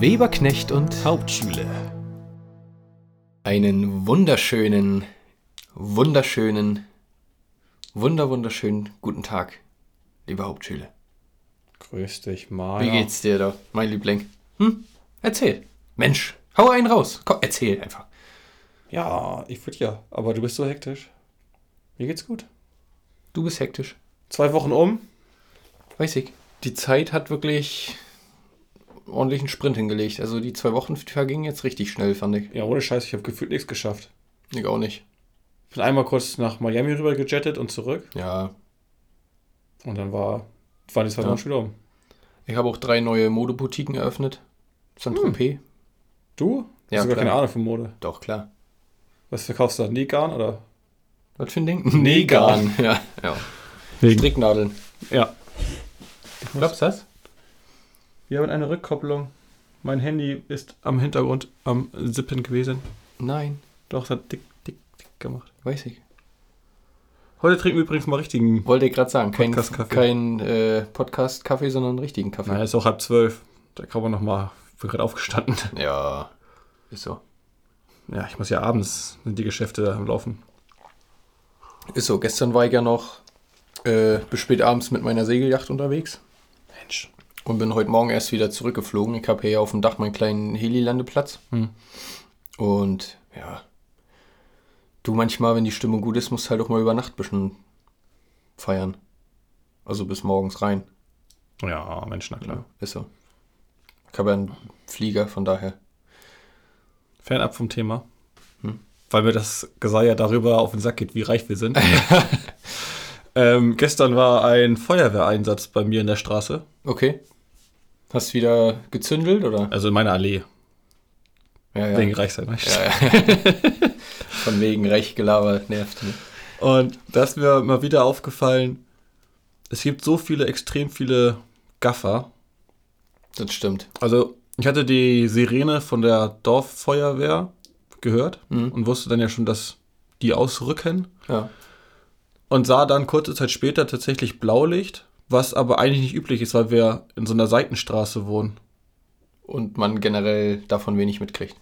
Weberknecht und Hauptschule. Einen wunderschönen, wunderschönen, wunder wunderschönen guten Tag, liebe Hauptschüler. Grüß dich, Maja. Wie geht's dir da, mein Liebling? Hm? Erzähl. Mensch, hau einen raus. Komm, erzähl einfach. Ja, ich würde ja, aber du bist so hektisch. Mir geht's gut. Du bist hektisch. Zwei Wochen um. Weiß ich. Die Zeit hat wirklich ordentlichen Sprint hingelegt. Also die zwei Wochen vergingen jetzt richtig schnell, fand ich. Ja, ohne Scheiß, ich habe gefühlt nichts geschafft. Ich auch nicht. Ich bin einmal kurz nach Miami rüber gejettet und zurück. Ja. Und dann war, waren die zwei Ja. Wochen schon wieder um. Ich habe auch drei neue Modeboutiquen eröffnet. Saint-Tropez. Du? Ja, Hast du gar keine Ahnung von Mode. Doch, klar. Was verkaufst du da? Negan oder? Was für ein Ding? Negan. Ja, ja. Wegen. Stricknadeln. Ja. Glaubst du das? Wir haben eine Rückkopplung. Mein Handy ist am Hintergrund am Sippen gewesen. Nein, Doch, es hat dick, dick, dick gemacht. weiß ich. Heute trinken wir übrigens mal richtigen. Wollte ich gerade sagen. Kein, Podcast-Kaffee. kein äh, Podcast-Kaffee, sondern richtigen Kaffee. Es ist auch halb zwölf. Da kann man noch mal. Ich bin gerade aufgestanden. Ja, ist so. Ja, ich muss ja abends sind die Geschäfte am Laufen. Ist so. Gestern war ich ja noch äh, bis spät abends mit meiner Segelyacht unterwegs Mensch. Und bin heute Morgen erst wieder zurückgeflogen. Ich habe hier ja auf dem Dach meinen kleinen Heli-Landeplatz. Hm. Und ja, du manchmal, wenn die Stimmung gut ist, musst halt auch mal über Nacht ein bisschen feiern. Also bis morgens rein. Ja, Mensch, na klar. Ist so. Ich habe ja einen Flieger, von daher. Fernab vom Thema. Hm. Weil mir das Geseier darüber auf den Sack geht, wie reich wir sind. ähm, gestern war ein Feuerwehreinsatz bei mir in der Straße. Okay. Hast wieder gezündelt oder? Also in meiner Allee. Ja, ja. Wegen Reichsein. ja, ja. Von wegen reich gelabert nervt. Ne? Und da ist mir mal wieder aufgefallen, es gibt so viele, extrem viele Gaffer. Das stimmt. Also ich hatte die Sirene von der Dorffeuerwehr gehört Mhm. und wusste dann ja schon, dass die ausrücken. Ja. und sah dann kurze Zeit später tatsächlich Blaulicht, was aber eigentlich nicht üblich ist, weil wir in so einer Seitenstraße wohnen. Und man generell davon wenig mitkriegt.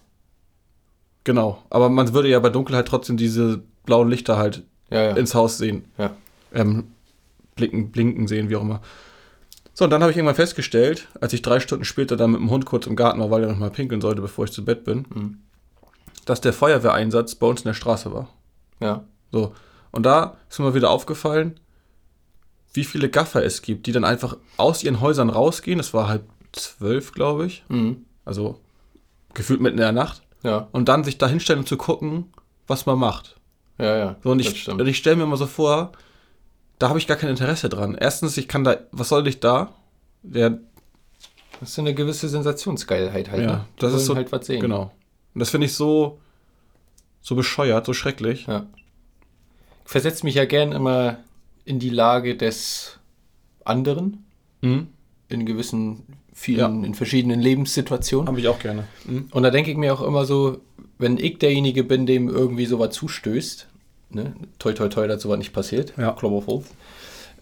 Genau, aber man würde ja bei Dunkelheit trotzdem diese blauen Lichter halt Ja, ja. ins Haus sehen. Ja. Ähm, blicken, blinken sehen, wie auch immer. So, und dann habe ich irgendwann festgestellt, als ich drei Stunden später dann mit dem Hund kurz im Garten war, weil er noch mal pinkeln sollte, bevor ich zu Bett bin, Mhm. dass der Feuerwehreinsatz bei uns in der Straße war. ja. So. Und da ist mir wieder aufgefallen, wie viele Gaffer es gibt, die dann einfach aus ihren Häusern rausgehen. Es war halb zwölf, glaube ich. Mhm. Also gefühlt mitten in der Nacht. Ja. Und dann sich da hinstellen und zu gucken, was man macht. Ja, ja. So, und das ich, stimmt. und ich stelle mir mal so vor, da habe ich gar kein Interesse dran. Erstens, ich kann da, was soll ich da? Der, Das ist eine gewisse Sensationsgeilheit halt. Ja, ne? Das ist so- halt was sehen. genau. Und das finde ich so, so bescheuert, so schrecklich. Ja. Ich versetze mich ja gern immer in die Lage des anderen Mhm. in gewissen, vielen, in verschiedenen Lebenssituationen. Habe ich auch gerne. Mhm. Und da denke ich mir auch immer so, wenn ich derjenige bin, dem irgendwie sowas zustößt, ne, toi toi toi, dass sowas nicht passiert, Ja. Holz.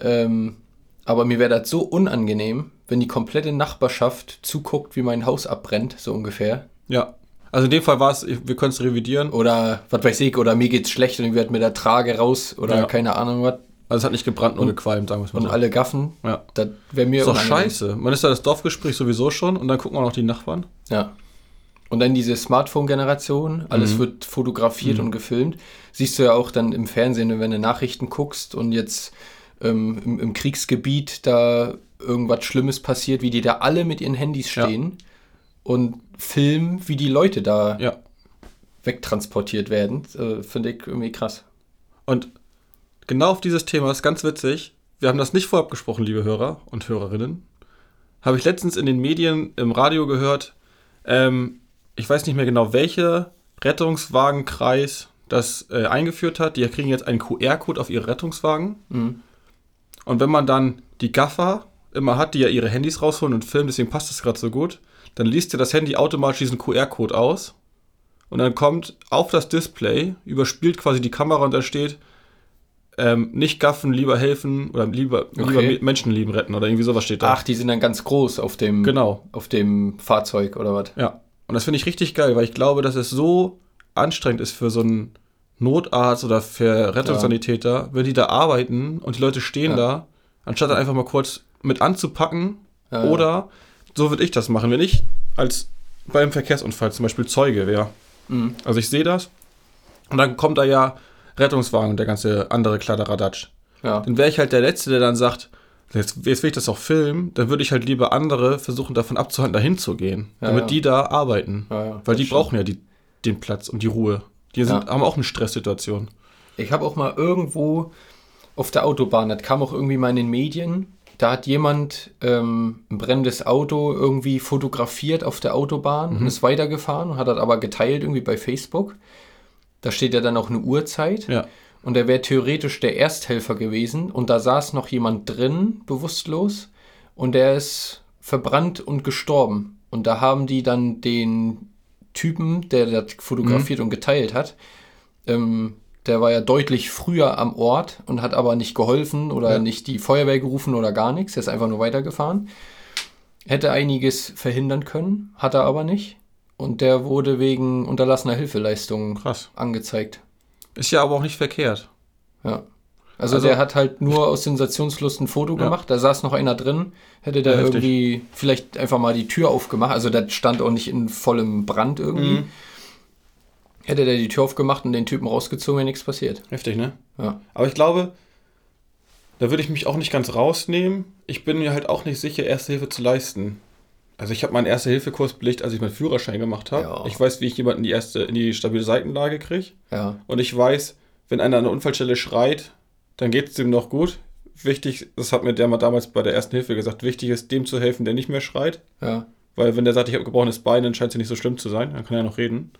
ähm, aber mir wäre das so unangenehm, wenn die komplette Nachbarschaft zuguckt, wie mein Haus abbrennt, so ungefähr. Ja. Also in dem Fall war es, wir können es revidieren. Oder was weiß ich, oder mir geht's schlecht und ich werde mit der Trage raus oder Ja. keine Ahnung was. Also es hat nicht gebrannt, nur gequalmt, sagen wir es mal Und so. alle gaffen, Ja. das wäre mir Ist doch scheiße. Man ist da das Dorfgespräch sowieso schon und dann gucken wir noch die Nachbarn. Ja. Und dann diese Smartphone-Generation, alles Mhm. wird fotografiert und gefilmt. Siehst du ja auch dann im Fernsehen, wenn du Nachrichten guckst und jetzt ähm, im, im Kriegsgebiet da irgendwas Schlimmes passiert, wie die da alle mit ihren Handys Ja. stehen und filmen, wie die Leute da Ja. wegtransportiert werden. Äh, Finde ich irgendwie krass. Und genau auf dieses Thema ist ganz witzig. Wir haben das nicht vorab gesprochen, liebe Hörer und Hörerinnen. Habe ich letztens in den Medien im Radio gehört. Ähm, ich weiß nicht mehr genau, welcher Rettungswagenkreis das äh, eingeführt hat. Die kriegen jetzt einen QR-Code auf ihre Rettungswagen. Mhm. Und wenn man dann die Gaffer immer hat, die ja ihre Handys rausholen und filmen, deswegen passt das gerade so gut, dann liest dir das Handy automatisch diesen QR-Code aus. Und dann kommt auf das Display, überspielt quasi die Kamera und da steht, ähm, nicht gaffen, lieber helfen oder lieber, lieber Okay. Me- Menschenleben retten oder irgendwie sowas steht da. Ach, die sind dann ganz groß auf dem, Genau. auf dem Fahrzeug oder was? Ja. Und das finde ich richtig geil, weil ich glaube, dass es so anstrengend ist für so einen Notarzt oder für Rettungssanitäter, wenn die da arbeiten und die Leute stehen Ja. da, anstatt dann einfach mal kurz mit anzupacken Ja, ja. oder so würde ich das machen, wenn ich als beim Verkehrsunfall zum Beispiel Zeuge wäre. Mhm. Also ich sehe das und dann kommt da ja Rettungswagen und der ganze andere Kladderadatsch. Ja. Dann wäre ich halt der Letzte, der dann sagt, jetzt, jetzt will ich das auch filmen, dann würde ich halt lieber andere versuchen, davon abzuhalten, dahin zu gehen, Ja, damit ja. die da arbeiten. Ja, Weil die stimmt. brauchen ja die, den Platz und die Ruhe. Die sind, haben auch eine Stresssituation. Ich habe auch mal irgendwo auf der Autobahn, das kam auch irgendwie mal in den Medien, da hat jemand ähm, ein brennendes Auto irgendwie fotografiert auf der Autobahn Mhm. und ist weitergefahren und hat das aber geteilt irgendwie bei Facebook. Da steht ja dann auch eine Uhrzeit. Ja. Und er wäre theoretisch der Ersthelfer gewesen und da saß noch jemand drin, bewusstlos, und der ist verbrannt und gestorben. Und da haben die dann den Typen, der das fotografiert und geteilt hat, ähm, der war ja deutlich früher am Ort und hat aber nicht geholfen oder Ja. nicht die Feuerwehr gerufen oder gar nichts. Er ist einfach nur weitergefahren. Hätte einiges verhindern können, hat er aber nicht. Und der wurde wegen unterlassener Hilfeleistung Krass. angezeigt. Ist ja aber auch nicht verkehrt. Ja. Also, Also- der hat halt nur aus Sensationslust ein Foto Ja. gemacht. Da saß noch einer drin. Hätte der Ja, heftig. irgendwie vielleicht einfach mal die Tür aufgemacht. Also der stand auch nicht in vollem Brand irgendwie. Mhm. Hätte der die Tür aufgemacht und den Typen rausgezogen, wäre nichts passiert. Heftig, ne? Ja. Aber ich glaube, da würde ich mich auch nicht ganz rausnehmen. Ich bin mir halt auch nicht sicher, Erste Hilfe zu leisten. Also ich habe meinen Erste-Hilfe-Kurs belegt, als ich meinen Führerschein gemacht habe. Ja. Ich weiß, wie ich jemanden in die erste, in die stabile Seitenlage kriege. Ja. Und ich weiß, wenn einer an der Unfallstelle schreit, dann geht es dem noch gut. Wichtig, das hat mir der mal damals bei der ersten Hilfe gesagt, wichtig ist, dem zu helfen, der nicht mehr schreit. Ja. Weil wenn der sagt, ich habe gebrochenes Bein, dann scheint es ja nicht so schlimm zu sein. Dann kann er noch reden.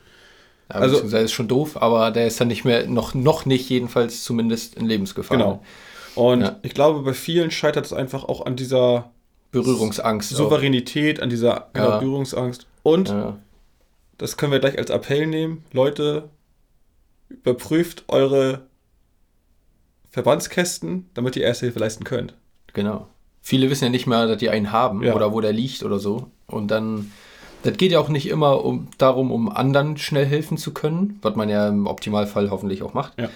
ja Also- also, ist schon doof, aber der ist dann nicht mehr, noch, noch nicht jedenfalls zumindest in Lebensgefahr. Genau. Und Ja. ich glaube, bei vielen scheitert es einfach auch an dieser Berührungsangst. auch. Souveränität, an dieser genau, Ja. Berührungsangst. Und Ja. das können wir gleich als Appell nehmen. Leute, überprüft eure Verbandskästen, damit ihr Erste Hilfe leisten könnt. Genau. Viele wissen ja nicht mehr, dass die einen haben Ja. oder wo der liegt oder so. Und dann, das geht ja auch nicht immer um, darum, um anderen schnell helfen zu können, was man ja im Optimalfall hoffentlich auch macht. Ja.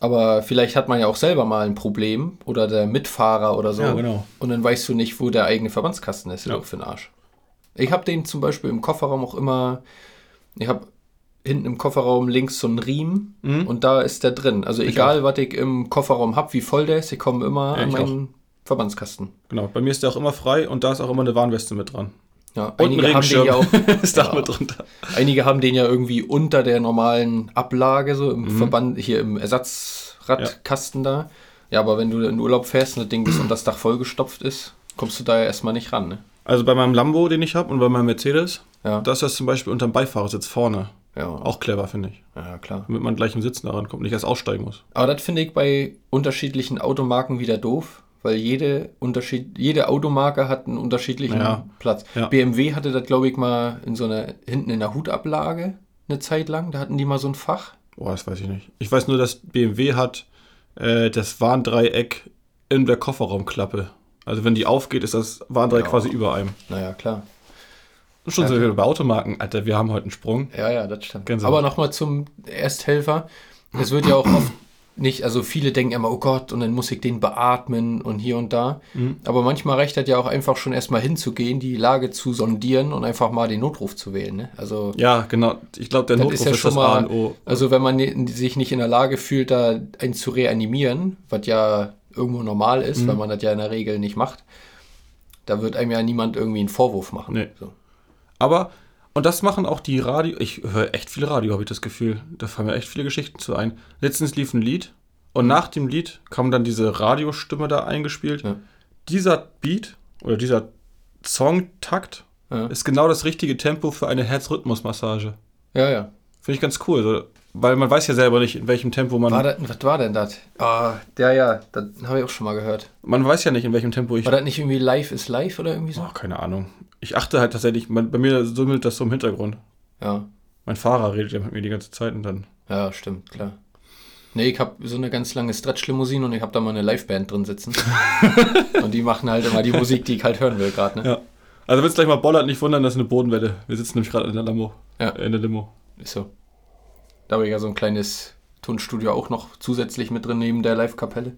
Aber vielleicht hat man ja auch selber mal ein Problem oder der Mitfahrer oder so. Ja, genau. Und dann weißt du nicht, wo der eigene Verbandskasten ist. Ja. Für den Arsch. Ich habe den zum Beispiel im Kofferraum auch immer. Ich habe hinten im Kofferraum links so einen Riemen Mhm. und da ist der drin. Also Ich egal, was ich im Kofferraum habe, wie voll der ist, ich komme immer Ja, an meinen Verbandskasten. Genau, bei mir ist der auch immer frei und da ist auch immer eine Warnweste mit dran. Ja, Und ein einige haben den ja auch, ist da Ja. drunter. einige haben den ja irgendwie unter der normalen Ablage, so im Mhm. Verband, hier im Ersatzradkasten da. Ja, aber wenn du in Urlaub fährst und das Ding bis unter das Dach vollgestopft ist, kommst du da ja erstmal nicht ran, ne? Also bei meinem Lambo, den ich habe, und bei meinem Mercedes, Ja. da ist das zum Beispiel unterm Beifahrersitz vorne. ja. Auch clever, finde ich. Ja, klar. Damit man gleich im Sitzen daran kommt, nicht erst aussteigen muss. Aber das finde ich bei unterschiedlichen Automarken wieder doof, weil jede, Unterschied, jede Automarke hat einen unterschiedlichen Ja. Platz. Ja. BMW hatte das, glaube ich, mal in so einer, hinten in der Hutablage eine Zeit lang. Da hatten die mal so ein Fach. Boah, das weiß ich nicht. Ich weiß nur, dass BMW hat äh, das Warndreieck in der Kofferraumklappe. Also wenn die aufgeht, ist das Warndreieck Ja. quasi über einem. Naja, klar. Schon Ja. so wie bei Automarken. Alter, wir haben heute einen Sprung. Ja, ja, das stimmt. Gänsehaut. Aber nochmal zum Ersthelfer. Es wird ja auch oft nicht, also viele denken immer, oh Gott, und dann muss ich den beatmen und hier und da. Mhm. Aber manchmal reicht das ja auch einfach schon erstmal hinzugehen, die Lage zu sondieren und einfach mal den Notruf zu wählen. Ne? Also, Ja, genau. Ich glaube, der Notruf ist ja ist, schon mal- also wenn man sich nicht in der Lage fühlt, da einen zu reanimieren, was ja irgendwo normal ist, Mhm. weil man das ja in der Regel nicht macht, da wird einem ja niemand irgendwie einen Vorwurf machen. Nee. So. Aber, und das machen auch die Radio. Ich höre echt viel Radio, habe ich das Gefühl. Da fallen mir echt viele Geschichten zu ein. Letztens lief ein Lied und nach dem Lied kam dann diese Radiostimme da eingespielt. Ja. Dieser Beat oder dieser Songtakt Ja. ist genau das richtige Tempo für eine Herzrhythmusmassage. ja, ja. Finde ich ganz cool. Weil man weiß ja selber nicht, in welchem Tempo man. War das, was war denn das? Ah, ja, ja, das habe ich auch schon mal gehört. Man weiß ja nicht, in welchem Tempo ich. War das nicht irgendwie Live is Live oder irgendwie so? Oh, keine Ahnung. Ich achte halt tatsächlich, man, bei mir summelt das so im Hintergrund. Ja, Mein Fahrer redet ja mit mir die ganze Zeit und dann. ja, stimmt, klar. Nee, ich habe so eine ganz lange Stretch-Limousine und ich habe da mal eine Liveband drin sitzen. und die machen halt immer die Musik, die ich halt hören will gerade. Ne? Ja. Also wenn es gleich mal bollert, nicht wundern, das ist eine Bodenwelle. Wir sitzen nämlich gerade in der Limo. Ja. In der Limo. Ist so. Da habe ich ja so ein kleines Tonstudio auch noch zusätzlich mit drin neben der Live-Kapelle.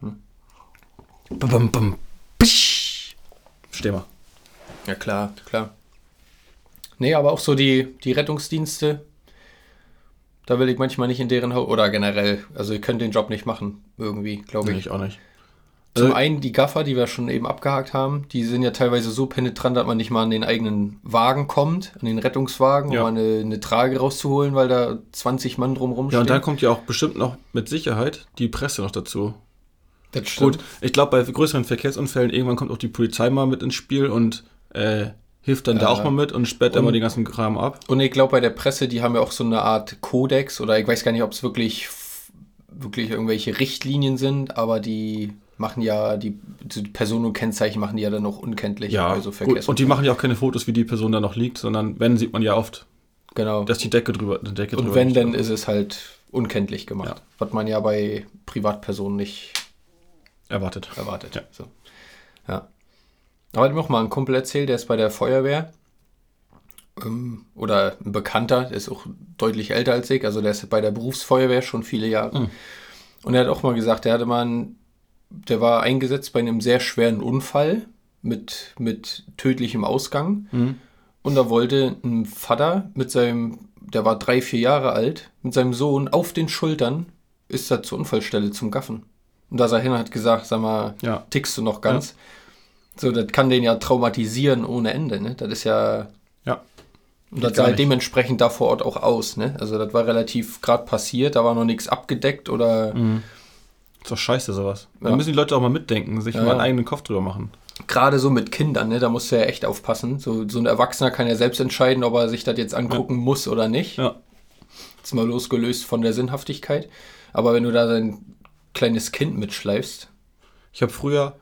Bum, bum, bum. Pisch. Steh mal. Ja, klar, klar. Nee, aber auch so die, die Rettungsdienste, da will ich manchmal nicht in deren Haus, oder generell, also ihr könnt den Job nicht machen, irgendwie, glaube Nee, ich. ich auch nicht. Zum Also- einen die Gaffer, die wir schon eben abgehakt haben, die sind ja teilweise so penetrant, dass man nicht mal an den eigenen Wagen kommt, an den Rettungswagen, Ja. um mal eine, eine Trage rauszuholen, weil da 20 Mann drumrum Ja, und dann kommt ja auch bestimmt noch mit Sicherheit die Presse noch dazu. Das stimmt. Gut, ich glaube, bei größeren Verkehrsunfällen irgendwann kommt auch die Polizei mal mit ins Spiel und äh, hilft dann da Ja. auch mal mit und sperrt dann Und- mal den ganzen Kram ab. Und ich glaube, bei der Presse, die haben ja auch so eine Art Kodex oder ich weiß gar nicht, ob es wirklich, wirklich irgendwelche Richtlinien sind, aber die machen ja, die, die Personen und Kennzeichen machen die ja dann auch unkenntlich Ja, bei so gut. und die machen ja auch keine Fotos, wie die Person da noch liegt, sondern wenn, sieht man ja oft, Genau. dass die Decke drüber, die Decke und wenn, dann ist es halt unkenntlich gemacht. Ja. Was man ja bei Privatpersonen nicht erwartet. erwartet. Ja. So. ja. Aber hat mir auch mal ein Kumpel erzählt, der ist bei der Feuerwehr. Ähm, oder ein Bekannter, der ist auch deutlich älter als ich, also der ist bei der Berufsfeuerwehr schon viele Jahre. Mhm. Und er hat auch mal gesagt, der hatte mal einen, der war eingesetzt bei einem sehr schweren Unfall mit, mit tödlichem Ausgang. Mhm. Und da wollte ein Vater mit seinem, der war drei, vier Jahre alt, mit seinem Sohn auf den Schultern ist er zur Unfallstelle zum Gaffen. Und da er hin und hat gesagt, sag mal, Ja. tickst du noch ganz? So, das kann den ja traumatisieren ohne Ende, ne? Das ist ja. Ja. Und das sah halt dementsprechend da vor Ort auch aus, ne? Also das war relativ gerade passiert, da war noch nichts abgedeckt oder Ist doch scheiße sowas. Da Ja. müssen die Leute auch mal mitdenken, sich Ja, mal einen eigenen Kopf drüber machen. gerade so mit Kindern, ne? Da musst du ja echt aufpassen. So, so ein Erwachsener kann ja selbst entscheiden, ob er sich das jetzt angucken muss oder nicht. Ja. Jetzt mal losgelöst von der Sinnhaftigkeit. Aber wenn du da dein kleines Kind mitschleifst, Ich habe früher,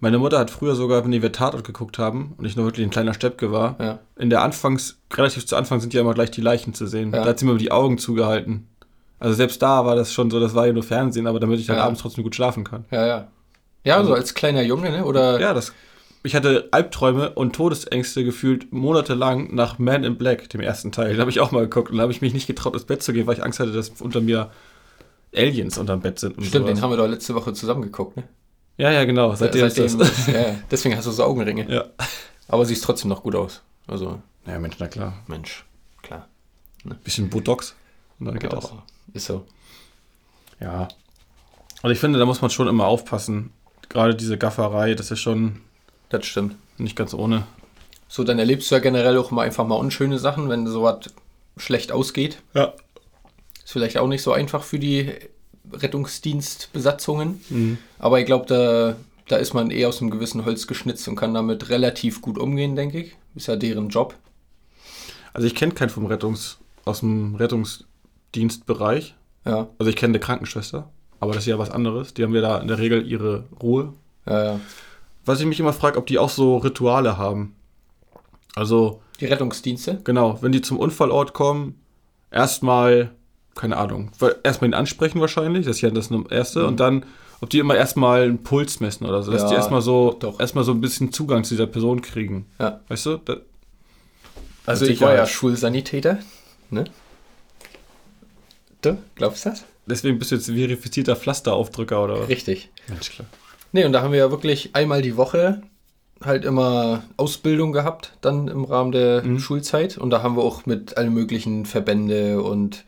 meine Mutter hat früher sogar, wenn wir Tatort geguckt haben und ich noch wirklich ein kleiner Steppke war, ja, in der Anfangs, relativ zu Anfang sind ja immer gleich die Leichen zu sehen. Ja. Da hat sie mir die Augen zugehalten. Also selbst da war das schon so, das war ja nur Fernsehen, aber damit ich dann Ja. abends trotzdem gut schlafen kann. ja, ja. Ja, so als kleiner Junge, ne? Oder Ja, das. Ich hatte Albträume und Todesängste gefühlt monatelang nach Man in Black, dem ersten Teil. Den habe ich auch mal geguckt und da habe ich mich nicht getraut, ins Bett zu gehen, weil ich Angst hatte, dass unter mir Aliens unterm Bett sind. Stimmt, sowas. den haben wir doch letzte Woche zusammen geguckt, ne? Ja, ja, genau. Seitdem, ist das. ja, ja. deswegen hast du so Augenringe. ja. Aber siehst trotzdem noch gut aus. Also, Naja, Mensch, na klar. Mensch, klar. Bisschen Botox. Und dann geht Ja, das. Ist so. Ja. Und ich finde, da muss man schon immer aufpassen. Gerade diese Gafferei, das ist schon Das stimmt. nicht ganz ohne. So, dann erlebst du ja generell auch mal einfach mal unschöne Sachen, wenn sowas schlecht ausgeht. Ja. Ist vielleicht auch nicht so einfach für die Rettungsdienstbesatzungen. Mhm. Aber ich glaube, da, da ist man eher aus einem gewissen Holz geschnitzt und kann damit relativ gut umgehen, denke ich. Ist ja deren Job. Also ich kenne keinen vom Rettungs, aus dem Rettungsdienstbereich. Ja, Also ich kenne eine Krankenschwester, aber das ist ja was anderes. Die haben ja da in der Regel ihre Ruhe. ja, ja. Was ich mich immer frage, ob die auch so Rituale haben. Also, Die Rettungsdienste? genau, wenn die zum Unfallort kommen, erstmal, keine Ahnung, erstmal ihn ansprechen wahrscheinlich, das ist ja das Erste, und dann, ob die immer erstmal einen Puls messen oder so, dass Ja, die erstmal so, doch. erstmal so ein bisschen Zugang zu dieser Person kriegen. Ja. Weißt du? Da, Also ich war ja. Schulsanitäter. Ne? Du, glaubst du das? deswegen bist du jetzt verifizierter Pflasteraufdrücker oder was? Richtig. Mensch, klar. Nee, und da haben wir ja wirklich einmal die Woche halt immer Ausbildung gehabt, dann im Rahmen der Mhm. Schulzeit. Und da haben wir auch mit allen möglichen Verbände und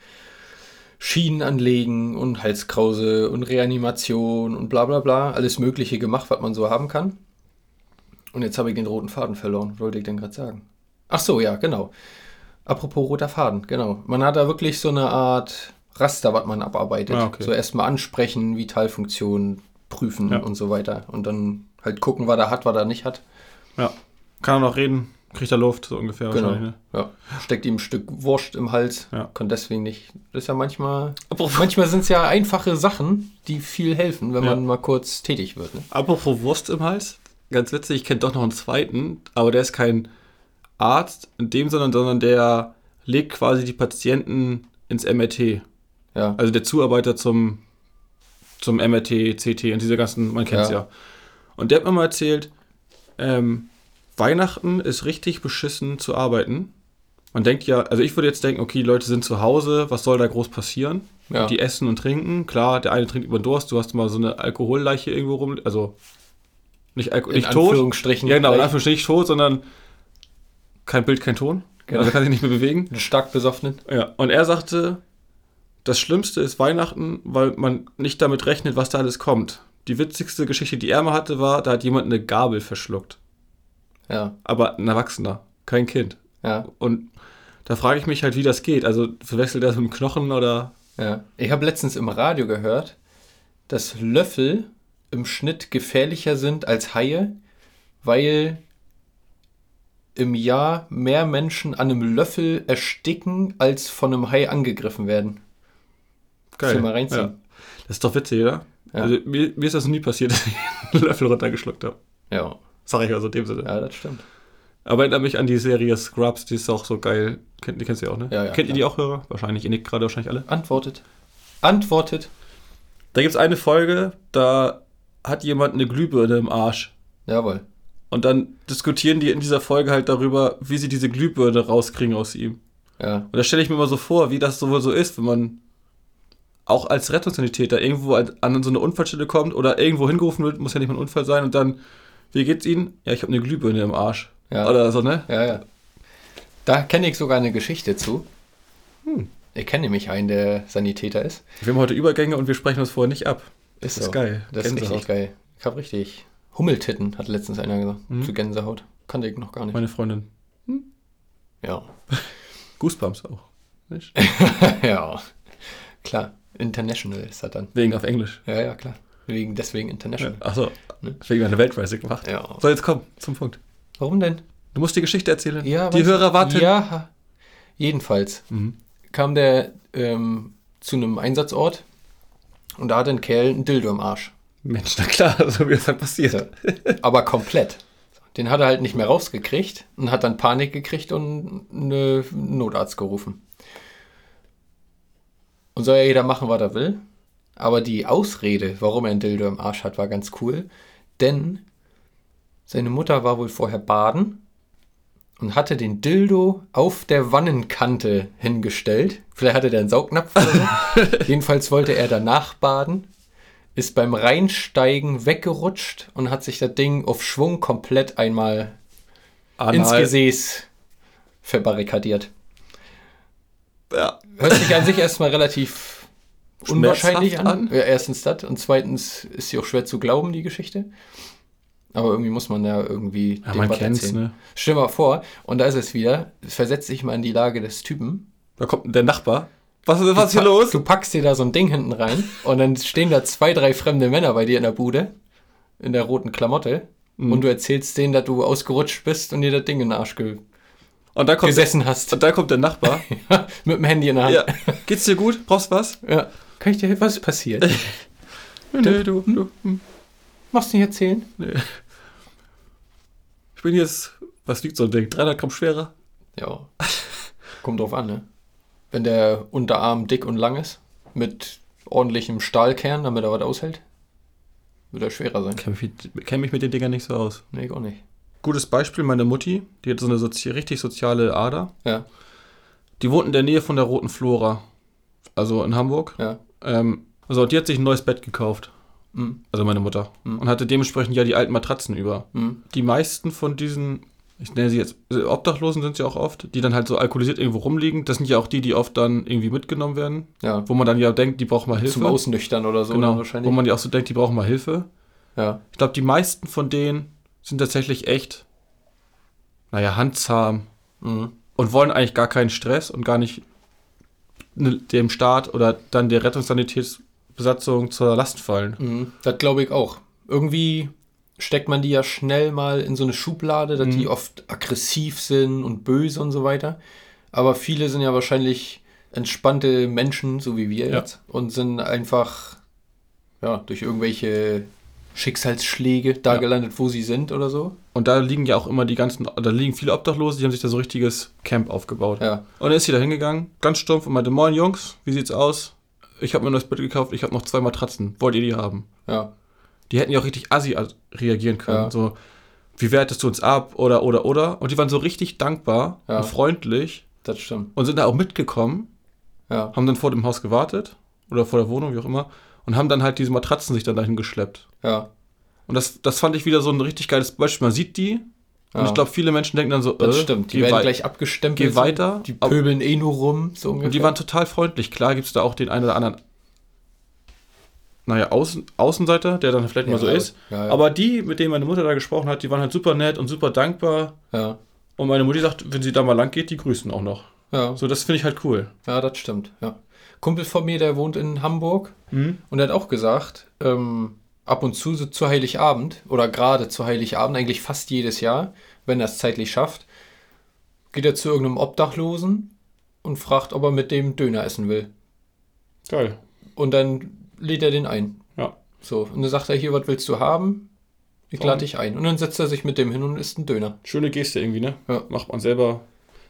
Schienen anlegen und Halskrause und Reanimation und bla bla bla. Alles Mögliche gemacht, was man so haben kann. Und jetzt habe ich den roten Faden verloren. Wollte ich denn gerade sagen? Ach so, ja, genau. Apropos roter Faden, genau. Man hat da wirklich so eine Art Raster, was man abarbeitet. Ah, okay. So erstmal ansprechen, Vitalfunktionen prüfen Ja. und so weiter. Und dann halt gucken, was er hat, was er nicht hat. Ja. Kann er noch reden, kriegt er Luft, so ungefähr Genau. wahrscheinlich. Ne? Ja. Steckt ihm ein Stück Wurst im Hals. Ja. Kann deswegen nicht. Das ist ja manchmal. Apropos, Manchmal sind es ja einfache Sachen, die viel helfen, wenn Ja. man mal kurz tätig wird. Ne? apropos Wurst im Hals, ganz witzig, ich kenne doch noch einen zweiten, aber der ist kein Arzt in dem, sondern, sondern der legt quasi die Patienten ins MRT. Ja. Also der Zuarbeiter zum, zum MRT, CT und diese ganzen, man kennt es Ja. ja. Und der hat mir mal erzählt, ähm, Weihnachten ist richtig beschissen zu arbeiten. Man denkt ja, also ich würde jetzt denken, okay, die Leute sind zu Hause, was soll da groß passieren? Ja. Die essen und trinken. Klar, der eine trinkt über den Durst, du hast mal so eine Alkoholleiche irgendwo rum, also nicht, Alko In nicht tot. Anführungsstrichen. Ja, genau, in Anführungsstrichen nicht tot, sondern kein Bild, kein Ton. Genau. Also kann sich nicht mehr bewegen. einen stark besoffenen. Ja, und er sagte, das Schlimmste ist Weihnachten, weil man nicht damit rechnet, was da alles kommt. Die witzigste Geschichte, die er mal hatte, war, da hat jemand eine Gabel verschluckt. Ja. Aber ein Erwachsener, kein Kind. Ja. Und da frage ich mich halt, wie das geht. Also verwechselt er das mit dem Knochen oder. Ja. Ich habe letztens im Radio gehört, dass Löffel im Schnitt gefährlicher sind als Haie, weil im Jahr mehr Menschen an einem Löffel ersticken, als von einem Hai angegriffen werden. Ich mal reinziehen. Ja. Das ist doch witzig, oder? Ja. Also, mir, mir ist das noch nie passiert, dass ich einen Löffel runtergeschluckt habe. Ja, Sag ich also in dem Sinne. ja das stimmt. Aber erinnert mich an die Serie Scrubs, die ist auch so geil. Kennt, die kennst du ja auch, ne? Ja, ja, Kennt ihr klar. die auch, Hörer? Wahrscheinlich. Ihr nickt gerade wahrscheinlich alle. Antwortet. Antwortet. Da gibt es eine Folge, da hat jemand eine Glühbirne im Arsch. Jawohl. Und dann diskutieren die in dieser Folge halt darüber, wie sie diese Glühbirne rauskriegen aus ihm. Ja. Und da stelle ich mir mal so vor, wie das so wohl so ist, wenn man auch als Rettungssanitäter irgendwo an so eine Unfallstelle kommt oder irgendwo hingerufen wird, muss ja nicht mal ein Unfall sein, und dann, wie geht's Ihnen? Ja, ich habe eine Glühbirne im Arsch. Ja. Oder so, ne? Ja, ja. Da kenne ich sogar eine Geschichte zu. Hm. Ich kenne nämlich einen, der Sanitäter ist. Wir haben heute Übergänge und wir sprechen uns vorher nicht ab. Ist, Das ist so. geil. Das ist Gänsehaut. richtig geil. Ich habe richtig. Hummeltitten, hat letztens einer gesagt. Mhm. Für Gänsehaut. Kannte ich noch gar nicht. Meine Freundin. Ja. Goosebumps auch. Nicht? ja. Klar. International ist das dann. Wegen auf Englisch. Ja, ja, klar. Wegen, deswegen International. Achso, Ne? wegen einer Weltreise gemacht. Ja. So, jetzt komm, zum Punkt. Warum denn? Du musst die Geschichte erzählen. Ja, die Hörer warten. Ja. Jedenfalls Mhm. kam der ähm, zu einem Einsatzort und da hatte ein Kerl ein Dildo im Arsch. Mensch, na klar, so wie das halt passiert. Ja. Aber komplett. Den hat er halt nicht mehr rausgekriegt und hat dann Panik gekriegt und einen Notarzt gerufen. Und soll ja jeder machen, was er will. Aber die Ausrede, warum er ein Dildo im Arsch hat, war ganz cool. Denn seine Mutter war wohl vorher baden und hatte den Dildo auf der Wannenkante hingestellt. Vielleicht hatte der einen Saugnapf. Jedenfalls wollte er danach baden, ist beim Reinsteigen weggerutscht und hat sich das Ding auf Schwung komplett einmal ins Anal. Gesäß verbarrikadiert. Ja. Hört sich an sich erstmal relativ unwahrscheinlich an. An. Ja, erstens das und zweitens ist sie auch schwer zu glauben, die Geschichte. Aber irgendwie muss man ja irgendwie Ja, man kennt's, erzählen. ne? Stell dir mal vor, und da ist es wieder, versetz dich mal in die Lage des Typen. Da kommt der Nachbar. Was, was ist hier los? Du packst dir da so ein Ding hinten rein und dann stehen da zwei, drei fremde Männer bei dir in der Bude, in der roten Klamotte, Mhm. und du erzählst denen, dass du ausgerutscht bist und dir das Ding in den Arsch ge Und da kommt, gesessen hast. und da kommt der Nachbar. Mit dem Handy in der Hand. ja. Geht's dir gut? Brauchst du was? Ja. Kann ich dir helfen? Was ist passiert? Nö, du, du. hm, Machst du nicht erzählen? Nee. Ich bin jetzt, was wiegt so ein Ding? 300 Gramm schwerer? Ja. Kommt drauf an, ne? Wenn der Unterarm dick und lang ist, mit ordentlichem Stahlkern, damit er was aushält, wird er schwerer sein. Kenn mich, kenn mich mit den Dingern nicht so aus. Nee, ich auch nicht. Gutes Beispiel, meine Mutti, die hat so eine sozi richtig soziale Ader. Ja, Die wohnt in der Nähe von der Roten Flora. Also in Hamburg. ja. Ähm, also die hat sich ein neues Bett gekauft. Mhm. Also meine Mutter. Mhm. Und hatte dementsprechend ja die alten Matratzen über. Mhm. Die meisten von diesen, ich nenne sie jetzt, äh, Obdachlosen sind sie auch oft, die dann halt so alkoholisiert irgendwo rumliegen. Das sind ja auch die, die oft dann irgendwie mitgenommen werden. Ja. Wo man dann ja denkt, die brauchen mal Hilfe. Zum Ausnüchtern oder so genau. dann Wo wahrscheinlich. man ja auch so denkt, die brauchen mal Hilfe. ja. Ich glaube, die meisten von denen sind tatsächlich echt, naja, handzahm Mhm. und wollen eigentlich gar keinen Stress und gar nicht ne- dem Staat oder dann der Rettungssanitätsbesatzung zur Last fallen. Mhm. Das glaube ich auch. Irgendwie steckt man die ja schnell mal in so eine Schublade, dass Mhm. die oft aggressiv sind und böse und so weiter. Aber viele sind ja wahrscheinlich entspannte Menschen, so wie wir Ja. jetzt, und sind einfach ja, durch irgendwelche Schicksalsschläge da Ja. gelandet, wo sie sind oder so. Und da liegen ja auch immer die ganzen, da liegen viele Obdachlose, die haben sich da so ein richtiges Camp aufgebaut. Ja. Und dann ist sie da hingegangen, ganz stumpf und meinte, moin Jungs, wie sieht's aus? ich habe mir ein neues Bett gekauft, ich habe noch zwei Matratzen. Wollt ihr die haben? Ja. Die hätten ja auch richtig assi as- reagieren können. Ja. So, wie wertest du uns ab? Oder, oder, oder. Und die waren so richtig dankbar Ja. und freundlich Das stimmt. und sind da auch mitgekommen, Ja. haben dann vor dem Haus gewartet oder vor der Wohnung, wie auch immer, und haben dann halt diese Matratzen sich dann dahin geschleppt. Ja. Und das, das fand ich wieder so ein richtig geiles Beispiel. Man sieht die und Ja. ich glaube, viele Menschen denken dann so, Das äh, stimmt. Die werden gleich abgestempelt. geh weiter. Die Aber- pöbeln eh nur rum, so ungefähr. Und die waren total freundlich. Klar gibt es da auch den einen oder anderen, naja, Außen, Außenseiter, der dann vielleicht Ja, mal so ist. ja. Aber die, mit denen meine Mutter da gesprochen hat, die waren halt super nett und super dankbar. ja. Und meine Mutti sagt, wenn sie da mal lang geht, die grüßen auch noch. Ja. So, das finde ich halt cool. ja, das stimmt. Ja. Kumpel von mir, der wohnt in Hamburg Mhm. und der hat auch gesagt, ähm, ab und zu so zu Heiligabend oder gerade zu Heiligabend, eigentlich fast jedes Jahr, wenn er es zeitlich schafft, geht er zu irgendeinem Obdachlosen und fragt, ob er mit dem Döner essen will. Geil. Und dann lädt er den ein. Ja. So, und dann sagt er, hier, was willst du haben? Ich lade dich ein. Und dann setzt er sich mit dem hin und isst einen Döner. Schöne Geste irgendwie, ne? Ja. Macht man selber.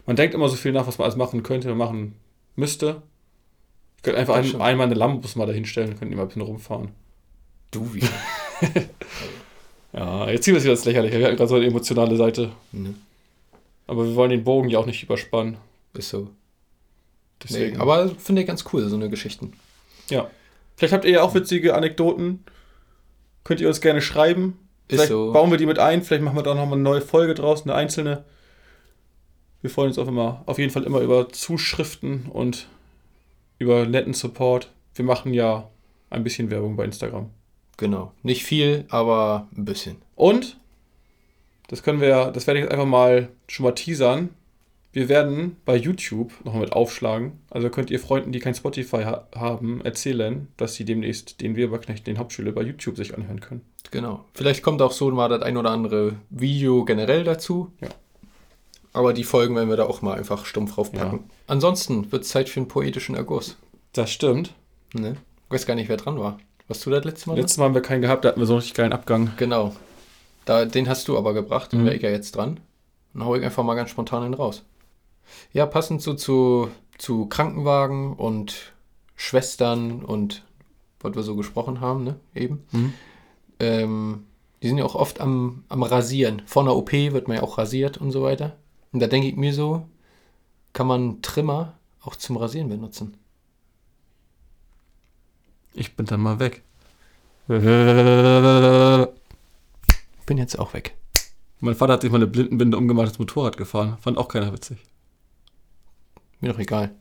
Man denkt immer so viel nach, was man alles machen könnte, machen müsste. Ich könnte einfach stimmt. einmal eine Lambus mal dahinstellen, könnten mal ein bisschen rumfahren. Du wie? Ja, jetzt ziehen wir es wieder ins Lächerliche. Wir hatten gerade so eine emotionale Seite. ne, Aber wir wollen den Bogen ja auch nicht überspannen. ist so. Deswegen. Nee, aber finde ich ganz cool, so eine Geschichten. ja. Vielleicht habt ihr ja auch witzige Anekdoten. Könnt ihr uns gerne schreiben. Ist Vielleicht so. bauen wir die mit ein. Vielleicht machen wir da nochmal eine neue Folge draus, eine einzelne. Wir freuen uns auf, immer, auf jeden Fall immer über Zuschriften und über netten Support. Wir machen ja ein bisschen Werbung bei Instagram. Genau. Nicht viel, aber ein bisschen. Und, das können wir ja, das werde ich jetzt einfach mal schon mal teasern. Wir werden bei YouTube nochmal mit aufschlagen. Also könnt ihr Freunden, die kein Spotify ha haben, erzählen, dass sie demnächst den Weberknecht, den Hauptschüler bei YouTube sich anhören können. Genau. Vielleicht kommt auch so mal das ein oder andere Video generell dazu. Ja. Aber die Folgen werden wir da auch mal einfach stumpf draufpacken. Ansonsten wird es Zeit für einen poetischen Erguss. Das stimmt. Ne? Ich weiß gar nicht, wer dran war. Warst du das letzte Mal? Letztes Mal haben wir keinen gehabt, da hatten wir so einen richtig geilen Abgang. Genau. Da, den hast du aber gebracht, dann Mhm. wäre ich ja jetzt dran. Dann hau ich einfach mal ganz spontan den raus. Ja, passend so zu, zu Krankenwagen und Schwestern und was wir so gesprochen haben, ne? Eben. Mhm. Ähm, die sind ja auch oft am, am Rasieren. Vor einer OP wird man ja auch rasiert und so weiter. Und da denke ich mir so, kann man Trimmer auch zum Rasieren benutzen. Ich bin dann mal weg. mein Bin jetzt auch weg. Vater hat sich mal eine Blindenbinde umgemacht, das Motorrad gefahren. Fand auch keiner witzig. Mir doch egal.